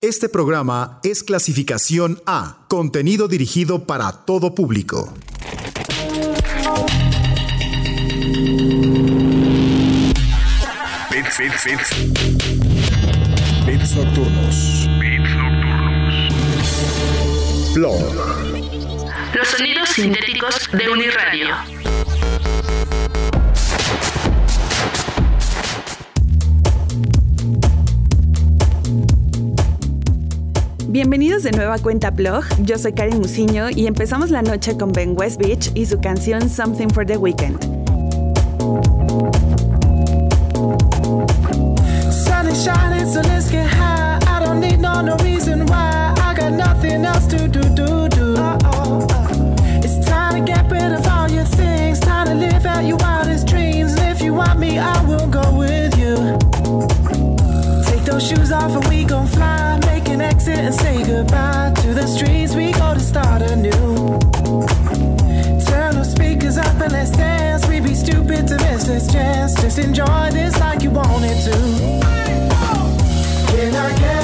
Este programa es clasificación A, contenido dirigido para todo público. Bits, bits, bits. Bits nocturnos. Bits nocturnos. Blog. Los sonidos sintéticos de Uniradio. Bienvenidos de nueva cuenta blog, yo soy Karen Musiño y empezamos la noche con Ben West Beach y su canción Something for the Weekend. Go shoes off and we gon' start anew. Turn those speakers up and let's dance. We'd be stupid to miss this chance. Just enjoy this like you wanted to. Can I get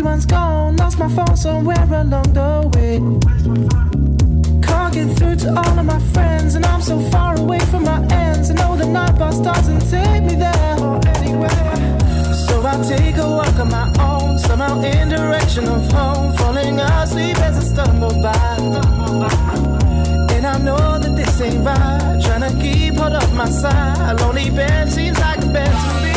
everyone's gone. Lost my phone somewhere along the way. Can't get through to all of my friends, and I'm so far away from my ends. I know the night bus doesn't take me there or anywhere. So I take a walk on my own, somehow in direction of home. Falling asleep as I stumble by. And I know that this ain't right. Trying to keep hold of my side. A lonely bed seems like a bed to me.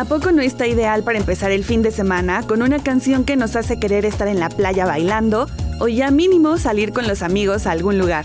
¿A poco no está ideal para empezar el fin de semana con una canción que nos hace querer estar en la playa bailando o ya mínimo salir con los amigos a algún lugar?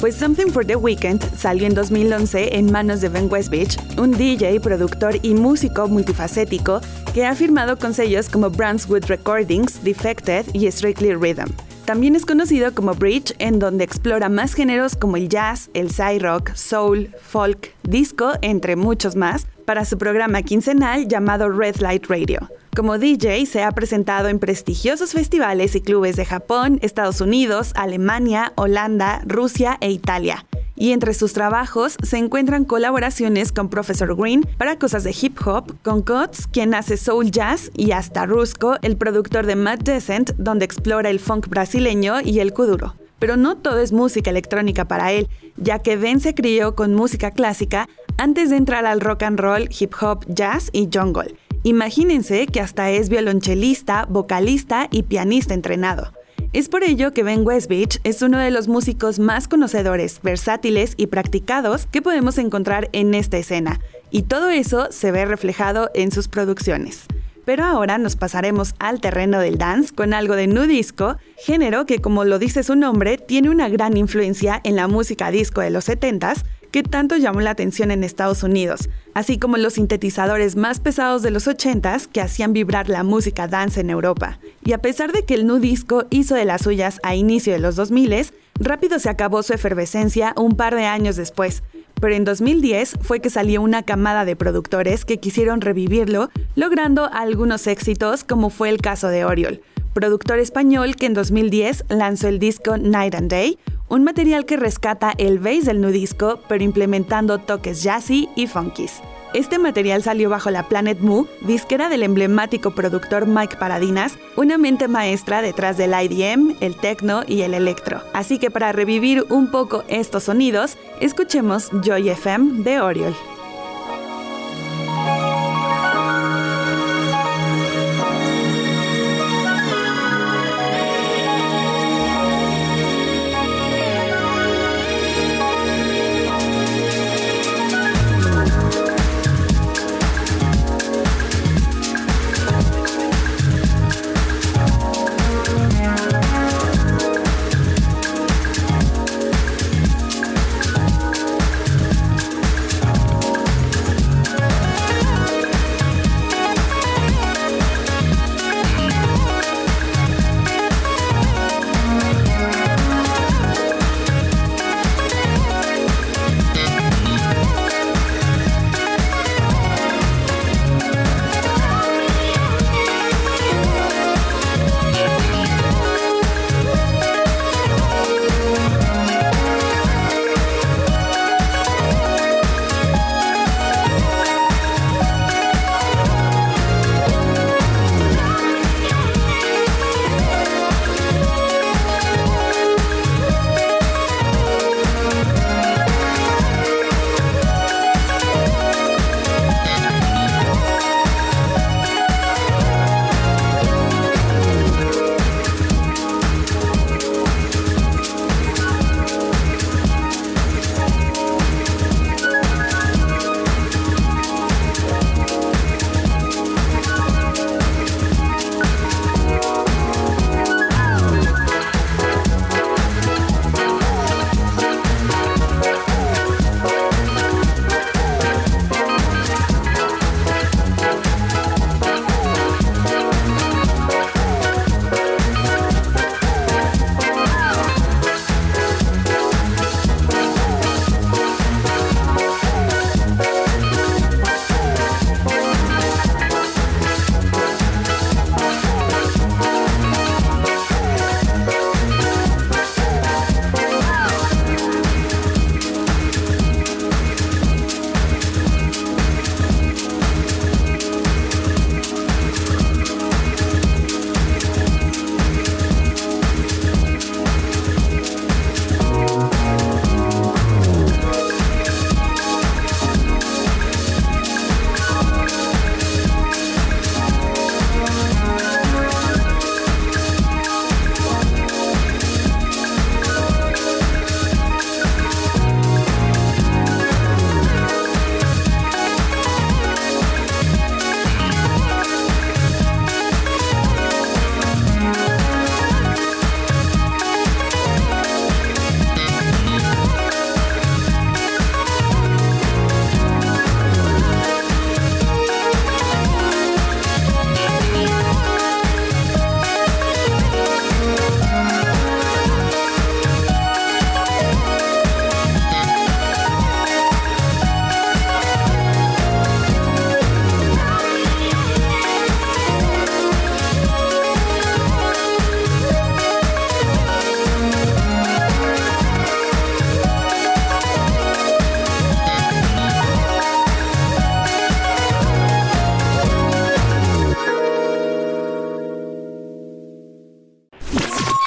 Pues Something for the Weekend salió en 2011 en manos de Ben Westbeach, un DJ, productor y músico multifacético que ha firmado con sellos como Brunswood Recordings, Defected y Strictly Rhythm. También es conocido como Bridge, en donde explora más géneros como el jazz, el sci-rock, soul, folk, disco, entre muchos más, para su programa quincenal llamado Red Light Radio. Como DJ se ha presentado en prestigiosos festivales y clubes de Japón, Estados Unidos, Alemania, Holanda, Rusia e Italia. Y entre sus trabajos se encuentran colaboraciones con Professor Green para cosas de hip hop, con Cots, quien hace soul jazz, y hasta Rusco, el productor de Mad Descent, donde explora el funk brasileño y el kuduro. Pero no todo es música electrónica para él, ya que Ben se crió con música clásica antes de entrar al rock and roll, hip hop, jazz y jungle. Imagínense que hasta es violonchelista, vocalista y pianista entrenado. Es por ello que Ben Westbeach es uno de los músicos más conocedores, versátiles y practicados que podemos encontrar en esta escena, y todo eso se ve reflejado en sus producciones. Pero ahora nos pasaremos al terreno del dance con algo de nu disco, género que como lo dice su nombre, tiene una gran influencia en la música disco de los 70s, que tanto llamó la atención en Estados Unidos, así como los sintetizadores más pesados de los 80s que hacían vibrar la música dance en Europa. Y a pesar de que el nu disco hizo de las suyas a inicio de los 2000, rápido se acabó su efervescencia un par de años después, pero en 2010 fue que salió una camada de productores que quisieron revivirlo, logrando algunos éxitos como fue el caso de Oriol, productor español que en 2010 lanzó el disco Night and Day, un material que rescata el bass del nudisco, pero implementando toques jazzy y funkies. Este material salió bajo la Planet Mu, disquera del emblemático productor Mike Paradinas, una mente maestra detrás del IDM, el techno y el electro. Así que para revivir un poco estos sonidos, escuchemos Joy FM de Oriol.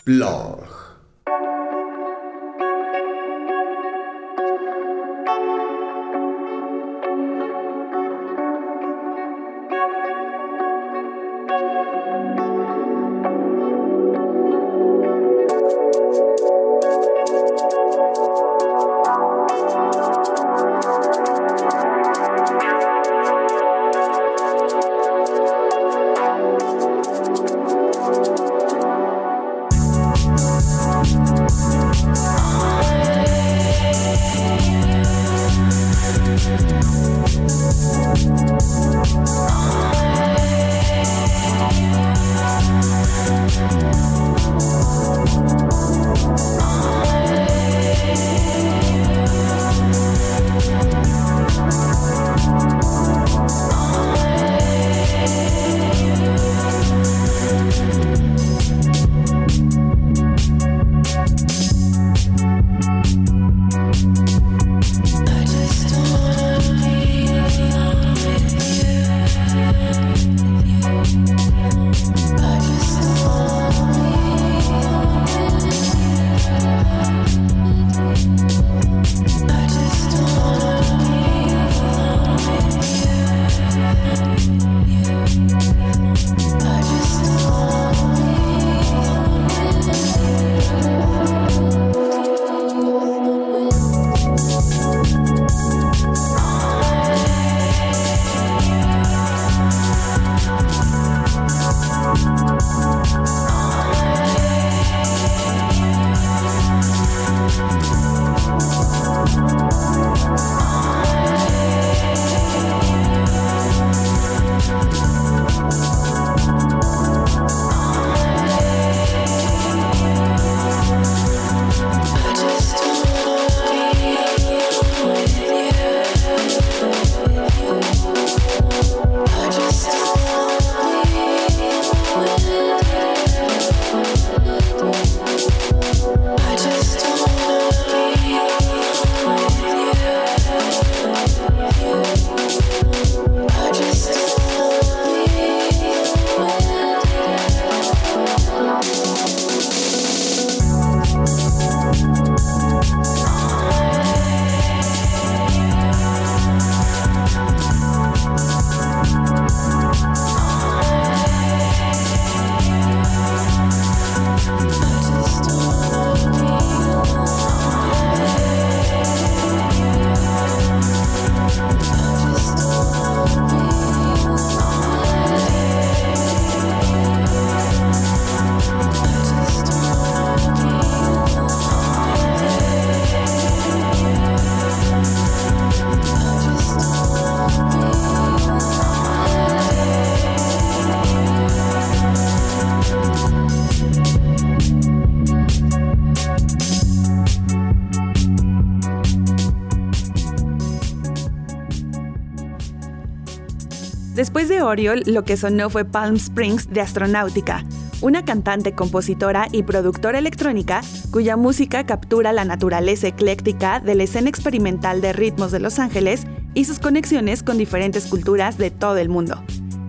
Blog. Después de Oriol, lo que sonó fue Palm Springs de Astronáutica, una cantante, compositora y productora electrónica cuya música captura la naturaleza ecléctica de la escena experimental de ritmos de Los Ángeles y sus conexiones con diferentes culturas de todo el mundo.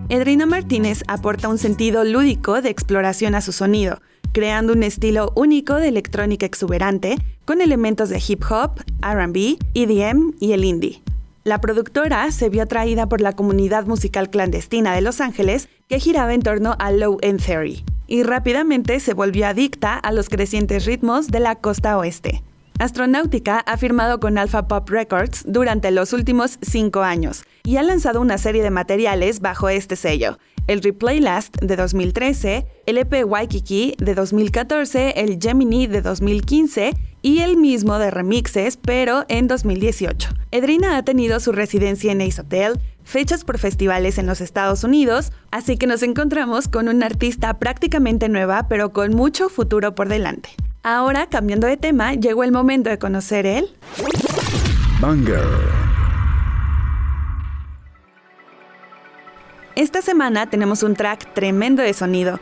Edrina Martínez aporta un sentido lúdico de exploración a su sonido, creando un estilo único de electrónica exuberante con elementos de hip hop, RB, EDM y el indie. La productora se vio atraída por la comunidad musical clandestina de Los Ángeles que giraba en torno a Low End Theory, y rápidamente se volvió adicta a los crecientes ritmos de la costa oeste. Astronáutica ha firmado con Alpha Pop Records durante los últimos cinco años y ha lanzado una serie de materiales bajo este sello, el Replay Last de 2013, el EP Waikiki de 2014, el Gemini de 2015 y el mismo de remixes, pero en 2018. Edrina ha tenido su residencia en Ace Hotel, fechas por festivales en los Estados Unidos, así que nos encontramos con una artista prácticamente nueva, pero con mucho futuro por delante. Ahora, cambiando de tema, llegó el momento de conocer el... Banger. Esta semana tenemos un track tremendo de sonido.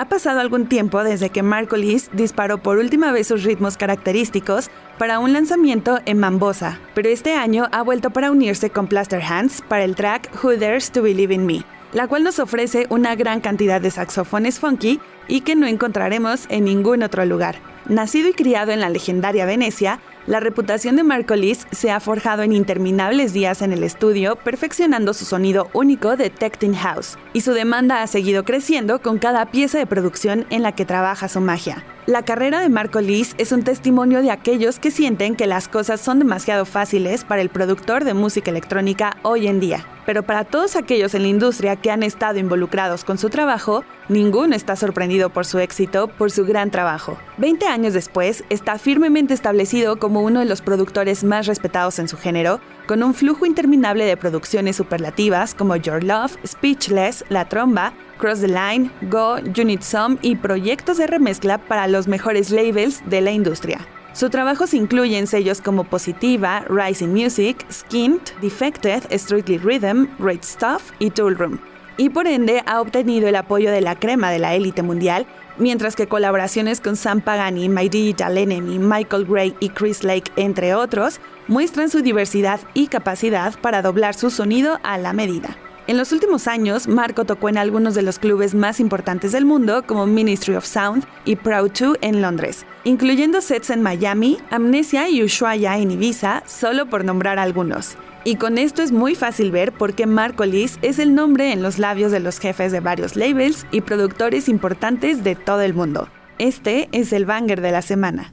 Ha pasado algún tiempo desde que Marcolis disparó por última vez sus ritmos característicos para un lanzamiento en Mambosa, pero este año ha vuelto para unirse con Plaster Hands para el track Who Dares to Believe in Me, la cual nos ofrece una gran cantidad de saxofones funky y que no encontraremos en ningún otro lugar. Nacido y criado en la legendaria Venecia, la reputación de Marcolis se ha forjado en interminables días en el estudio, perfeccionando su sonido único de Techting House, y su demanda ha seguido creciendo con cada pieza de producción en la que trabaja su magia. La carrera de Marco Lis es un testimonio de aquellos que sienten que las cosas son demasiado fáciles para el productor de música electrónica hoy en día. Pero para todos aquellos en la industria que han estado involucrados con su trabajo, ninguno está sorprendido por su éxito, por su gran trabajo. Veinte años después, está firmemente establecido como uno de los productores más respetados en su género, con un flujo interminable de producciones superlativas como Your Love, Speechless, La Tromba, Cross the Line, Go, Unit Some y proyectos de remezcla para los mejores labels de la industria. Su trabajo se incluye en sellos como Positiva, Rising Music, Skint, Defected, Strictly Rhythm, Great Stuff y Tool Room. Y por ende ha obtenido el apoyo de la crema de la élite mundial, mientras que colaboraciones con Sam Pagani, My Digital Enemy, Michael Gray y Chris Lake, entre otros, muestran su diversidad y capacidad para doblar su sonido a la medida. En los últimos años, Marco tocó en algunos de los clubes más importantes del mundo, como Ministry of Sound y Proud 2 en Londres, incluyendo sets en Miami, Amnesia y Ushuaia en Ibiza, solo por nombrar algunos. Y con esto es muy fácil ver por qué Marco Liz es el nombre en los labios de los jefes de varios labels y productores importantes de todo el mundo. Este es el banger de la semana.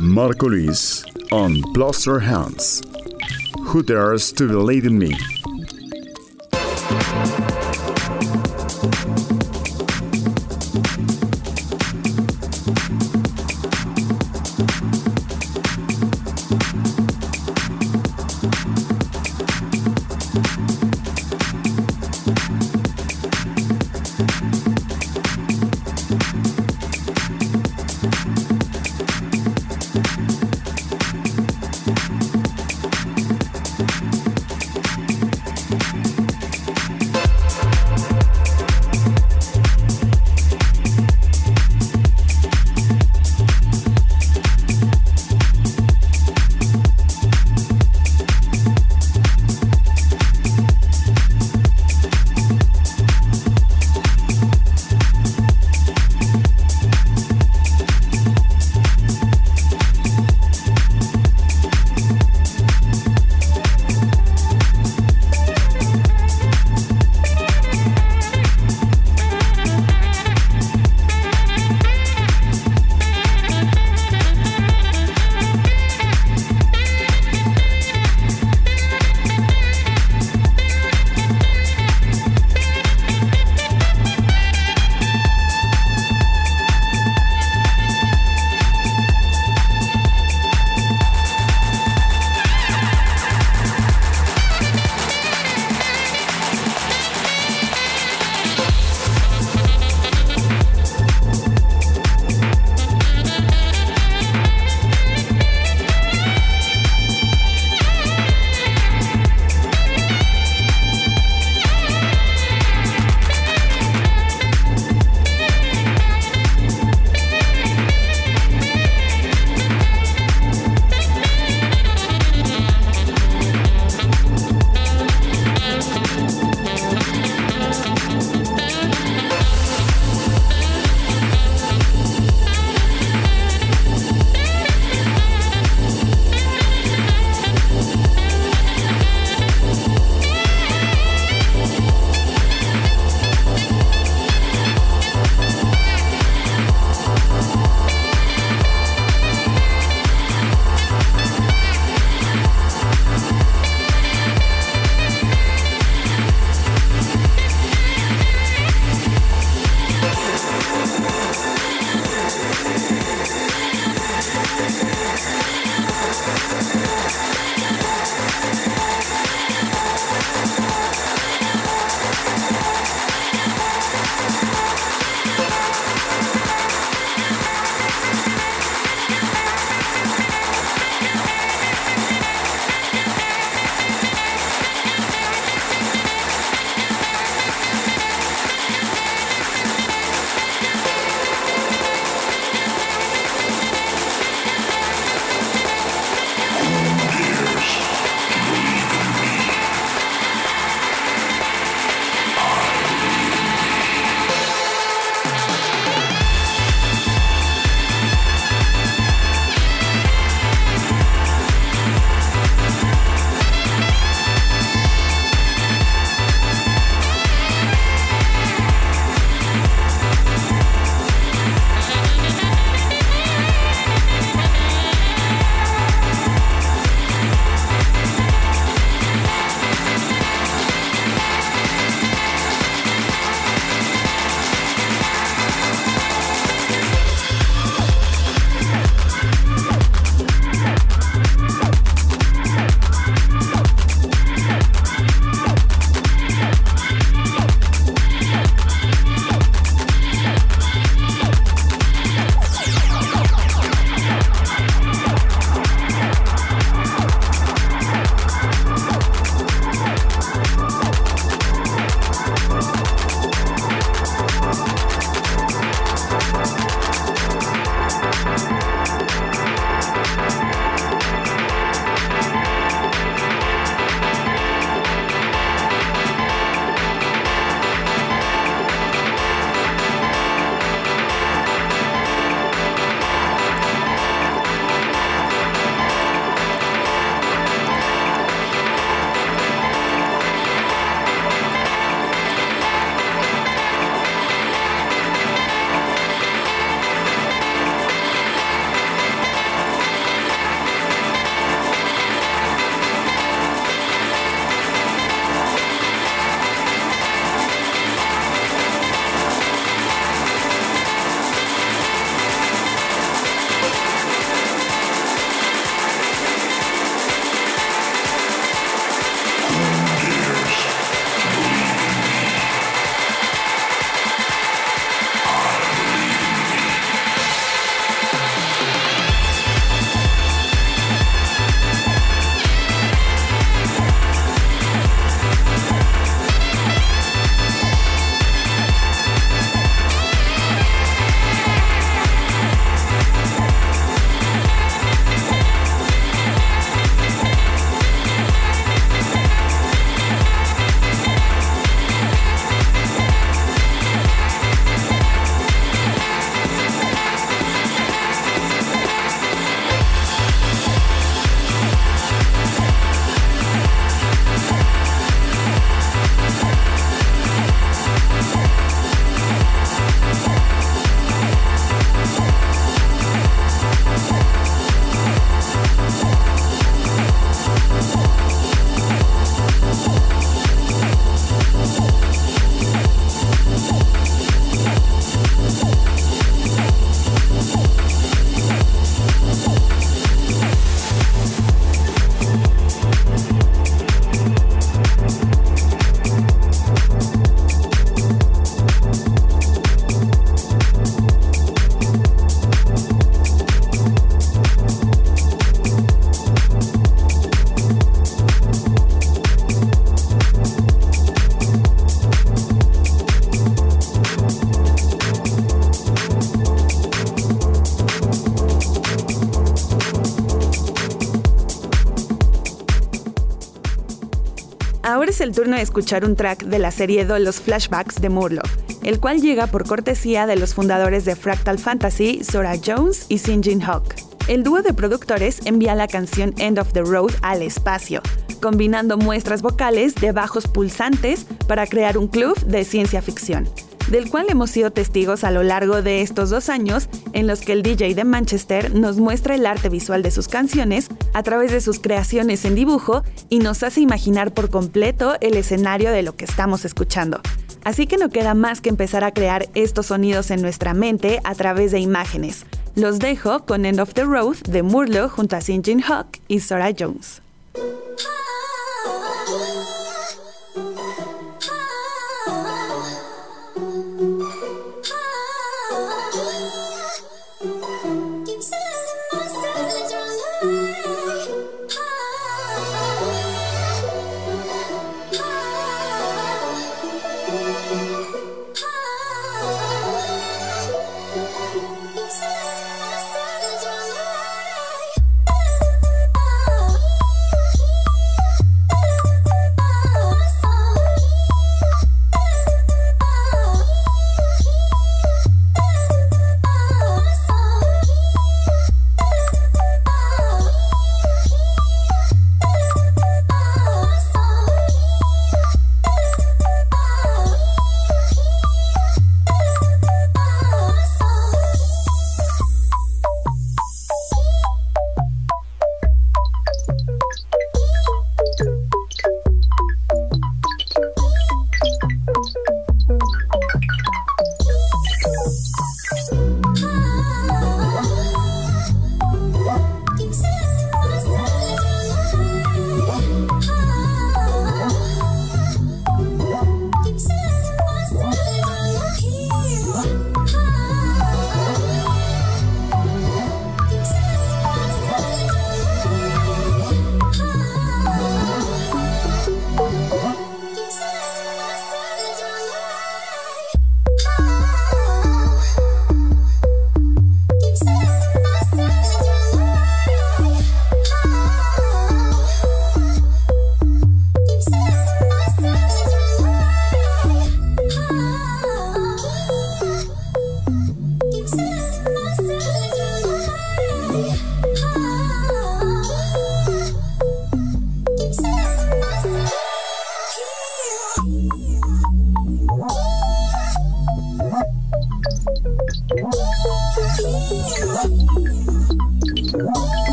Marco Liz on Plaster Hands. Who dares to believe in me? Es el turno de escuchar un track de la serie de Los Flashbacks de Murloc, el cual llega por cortesía de los fundadores de Fractal Fantasy, Sora Jones y Sinjin Hawk. El dúo de productores envía la canción End of the Road al espacio, combinando muestras vocales de bajos pulsantes para crear un club de ciencia ficción del cual hemos sido testigos a lo largo de estos dos años en los que el DJ de Manchester nos muestra el arte visual de sus canciones a través de sus creaciones en dibujo y nos hace imaginar por completo el escenario de lo que estamos escuchando. Así que no queda más que empezar a crear estos sonidos en nuestra mente a través de imágenes. Los dejo con End of the Road de Murlo junto a Sinjin Hawk y Sora Jones.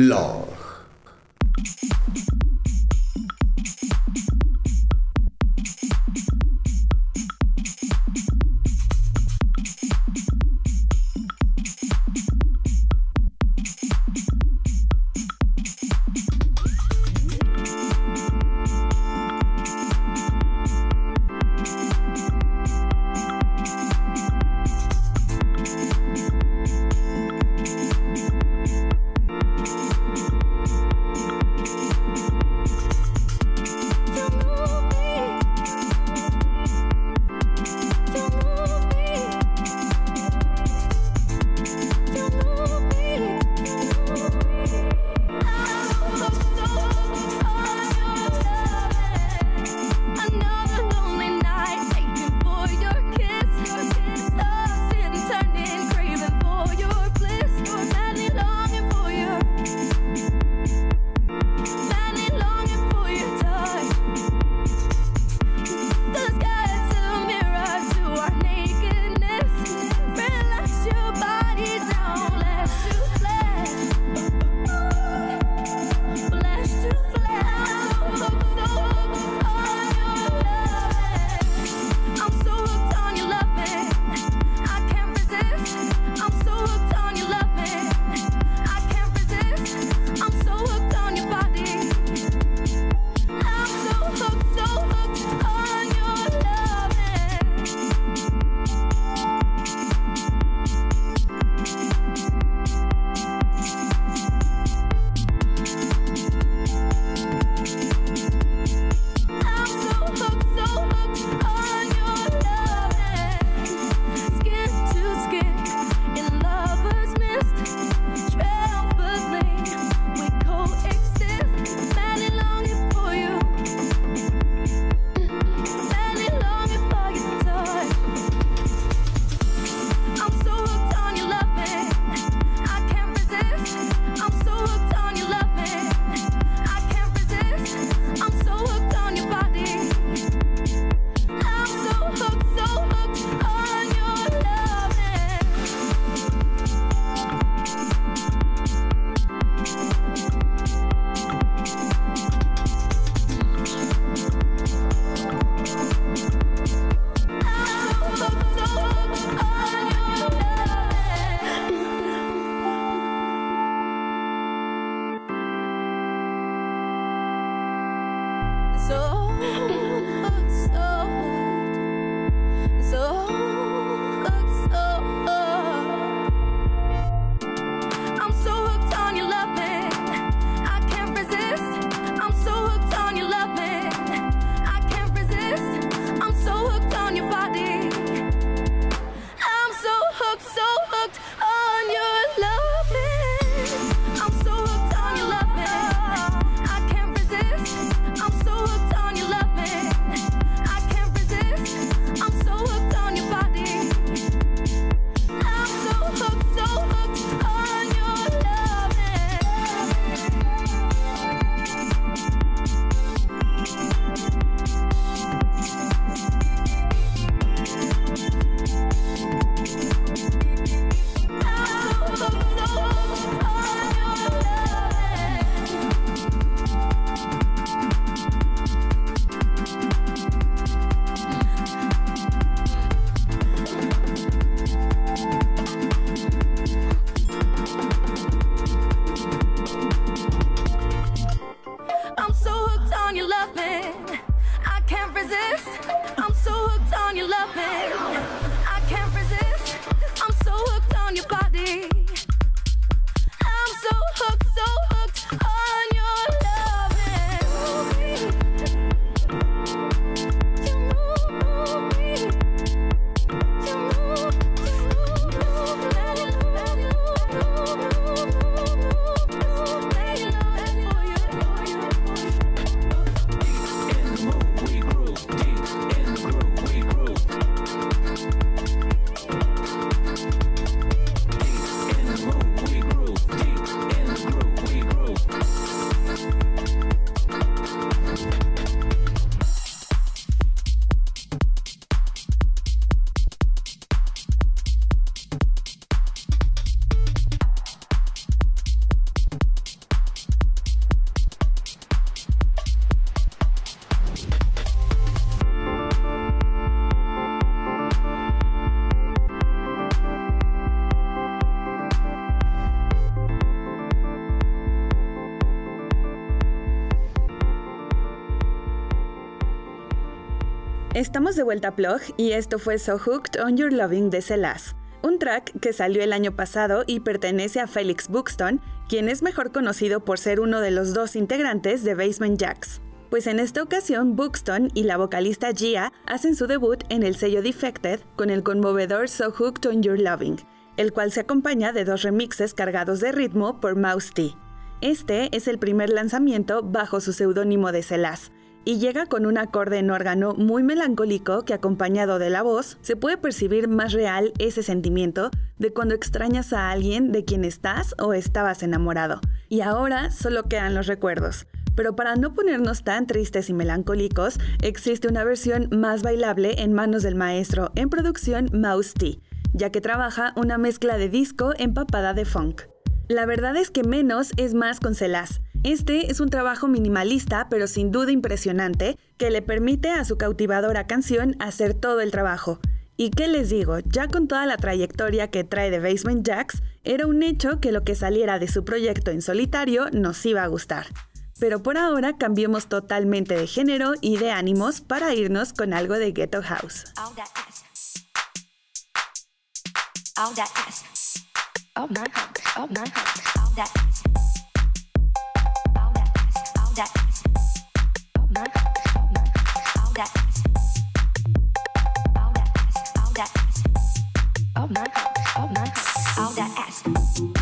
Blog. Estamos de vuelta a Plug y esto fue So Hooked on Your Loving de Celas, un track que salió el año pasado y pertenece a Felix Buxton, quien es mejor conocido por ser uno de los dos integrantes de Basement Jacks. Pues en esta ocasión Buxton y la vocalista Gia hacen su debut en el sello Defected con el conmovedor So Hooked on Your Loving, el cual se acompaña de dos remixes cargados de ritmo por Mouse T. Este es el primer lanzamiento bajo su seudónimo de Celas, y llega con un acorde en órgano muy melancólico que acompañado de la voz se puede percibir más real ese sentimiento de cuando extrañas a alguien de quien estás o estabas enamorado. Y ahora solo quedan los recuerdos. Pero para no ponernos tan tristes y melancólicos, existe una versión más bailable en manos del maestro en producción Mouse T, ya que trabaja una mezcla de disco empapada de funk. La verdad es que menos es más con Celas este es un trabajo minimalista pero sin duda impresionante que le permite a su cautivadora canción hacer todo el trabajo. Y qué les digo, ya con toda la trayectoria que trae de Basement Jacks, era un hecho que lo que saliera de su proyecto en solitario nos iba a gustar. Pero por ahora cambiemos totalmente de género y de ánimos para irnos con algo de Ghetto House. All that ass.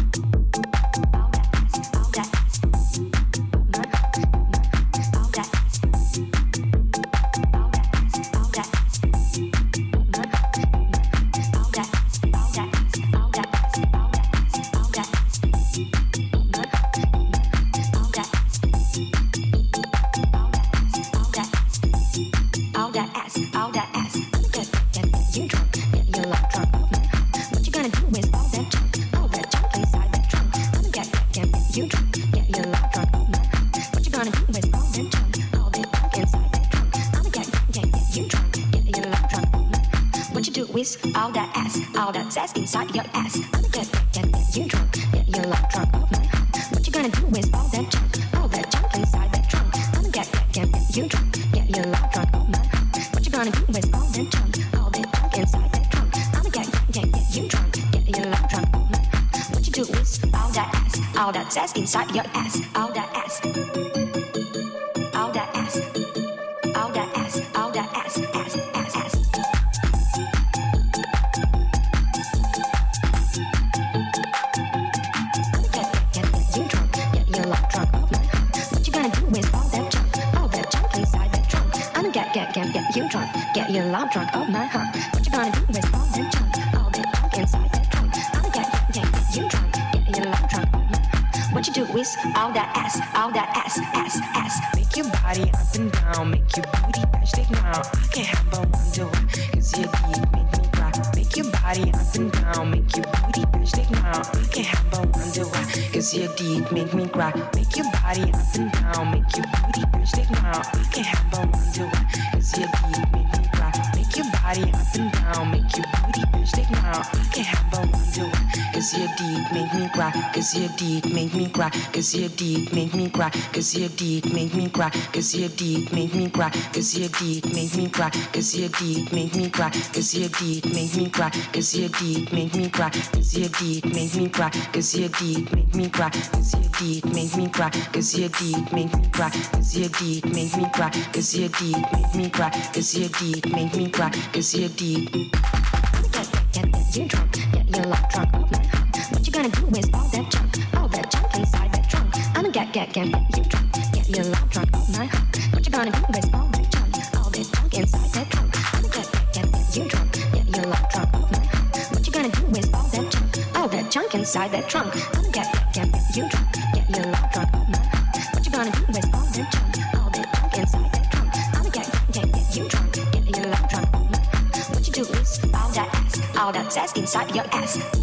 All that sass inside your ass. I'ma get, get, get you drunk, get your love drunk off my heart. What you gonna do with all that junk, all that junk inside that trunk? I'ma get, get, get, get you drunk, get your love drunk off my heart. What you gonna do with all that junk, all that junk inside that trunk? I'ma get, get, get, get you drunk, get your love drunk off my heart. What you do with all that ass, all that sass inside your ass, all that ass, What you gonna do with all that junk? All that junk inside that trunk. I'ma get, you drunk. Get your love drunk. What you do with all that ass, all that ass, ass, ass. Make your body up and down, make your booty bash now. I can't help but wonder why, cause deep make me cry. Make your body up and down, make your booty bash now. I can't help but wonder why, cause your deep make me cry. Make your body up and down, make your booty bash now. I can't help but wonder why, cause deep. Make your body up and down, make your booty bash take now. I can't help but wonder why, cause your deep make me cry. Cause your deep make me cry. Cause your deep make me cry. Cause your deep make me cry. Cause your deep make me cry. Cause your deep make me cry. Cause your deep make me cry. Cause your deep make me cry. Cause your deep make me cry. Cause your deep make me cry. Cause your deep make me cry. Cause your deep make me cry. Cause your deep make me cry. Cause your deep make me cry. Cause your deep make me cry. Cause your deep make me cry. Cause your deep. Get, get, you drunk, get your love drunk. What you gonna do with all that junk, all that junk inside that trunk? I'ma get, get, get, you drunk, get your love drunk my heart. What you gonna do with all that junk, all that junk inside that trunk? I'ma get, get, get, you drunk, get your love drunk my heart. What you gonna do with all that junk, all that junk inside that trunk? success inside your ass.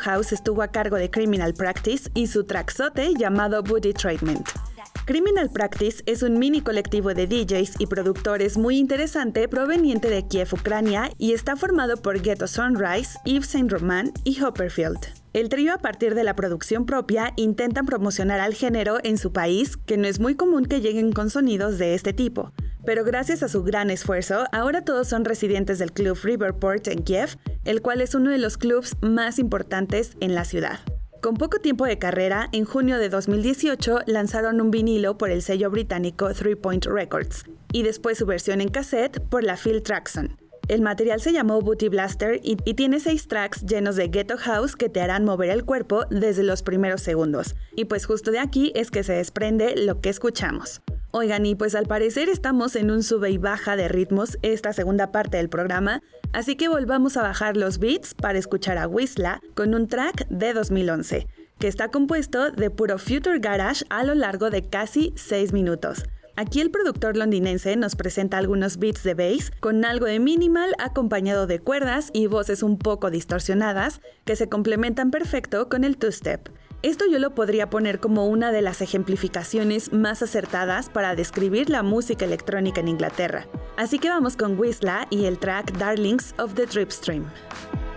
House estuvo a cargo de Criminal Practice y su traxote llamado Booty Treatment. Criminal Practice es un mini colectivo de DJs y productores muy interesante proveniente de Kiev, Ucrania, y está formado por Ghetto Sunrise, Yves Saint Roman y Hopperfield. El trío a partir de la producción propia intentan promocionar al género en su país, que no es muy común que lleguen con sonidos de este tipo. Pero gracias a su gran esfuerzo, ahora todos son residentes del club Riverport en Kiev, el cual es uno de los clubs más importantes en la ciudad. Con poco tiempo de carrera, en junio de 2018 lanzaron un vinilo por el sello británico Three Point Records y después su versión en cassette por la Phil Traxon. El material se llamó Booty Blaster y, tiene seis tracks llenos de ghetto house que te harán mover el cuerpo desde los primeros segundos. Y pues justo de aquí es que se desprende lo que escuchamos. Oigan, y pues al parecer estamos en un sube y baja de ritmos esta segunda parte del programa, así que volvamos a bajar los beats para escuchar a Whistla con un track de 2011, que está compuesto de puro Future Garage a lo largo de casi 6 minutos. Aquí el productor londinense nos presenta algunos beats de bass con algo de minimal acompañado de cuerdas y voces un poco distorsionadas que se complementan perfecto con el two-step. Esto yo lo podría poner como una de las ejemplificaciones más acertadas para describir la música electrónica en Inglaterra. Así que vamos con Whistla y el track Darlings of the Dripstream. si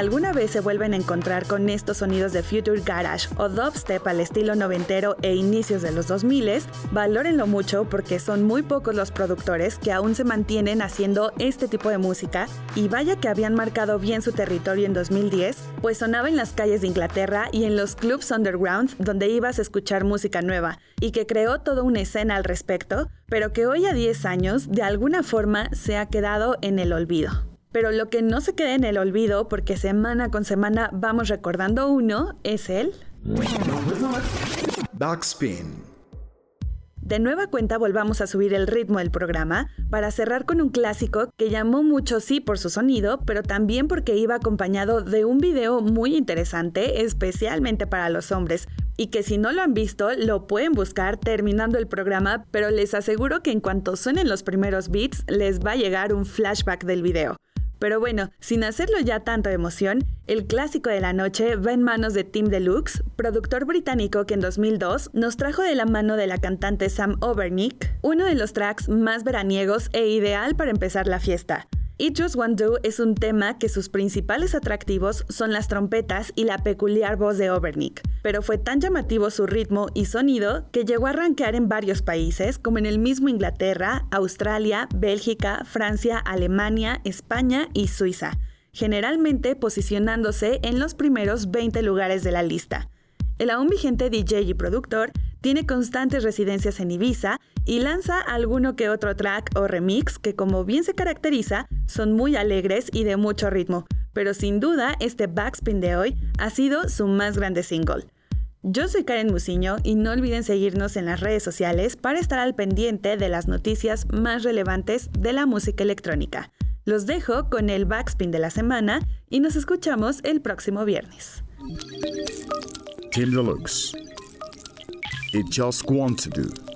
alguna vez se vuelven a encontrar con estos sonidos de Future Garage o dubstep al estilo noventero e inicios de los 2000, valórenlo mucho porque son muy pocos los productores que aún se mantienen haciendo este tipo de música y vaya que habían marcado bien su territorio en 2010, pues sonaba en las calles de Inglaterra y en los clubs underground donde ibas a escuchar música nueva y que creó toda una escena al respecto, pero que hoy a 10 años de alguna forma se ha quedado en el olvido. Pero lo que no se queda en el olvido, porque semana con semana vamos recordando uno, es el... Backspin. De nueva cuenta volvamos a subir el ritmo del programa para cerrar con un clásico que llamó mucho sí por su sonido, pero también porque iba acompañado de un video muy interesante, especialmente para los hombres, y que si no lo han visto lo pueden buscar terminando el programa, pero les aseguro que en cuanto suenen los primeros beats les va a llegar un flashback del video. Pero bueno, sin hacerlo ya tanto de emoción, el clásico de la noche va en manos de Tim Deluxe, productor británico que en 2002 nos trajo de la mano de la cantante Sam Overnick, uno de los tracks más veraniegos e ideal para empezar la fiesta. It Just One Do es un tema que sus principales atractivos son las trompetas y la peculiar voz de Overnick, pero fue tan llamativo su ritmo y sonido que llegó a rankear en varios países como en el mismo Inglaterra, Australia, Bélgica, Francia, Alemania, España y Suiza, generalmente posicionándose en los primeros 20 lugares de la lista. El aún vigente DJ y productor tiene constantes residencias en Ibiza y lanza alguno que otro track o remix que como bien se caracteriza son muy alegres y de mucho ritmo, pero sin duda este backspin de hoy ha sido su más grande single. Yo soy Karen Musiño y no olviden seguirnos en las redes sociales para estar al pendiente de las noticias más relevantes de la música electrónica. Los dejo con el backspin de la semana y nos escuchamos el próximo viernes. Tim Deluxe. It just want to do.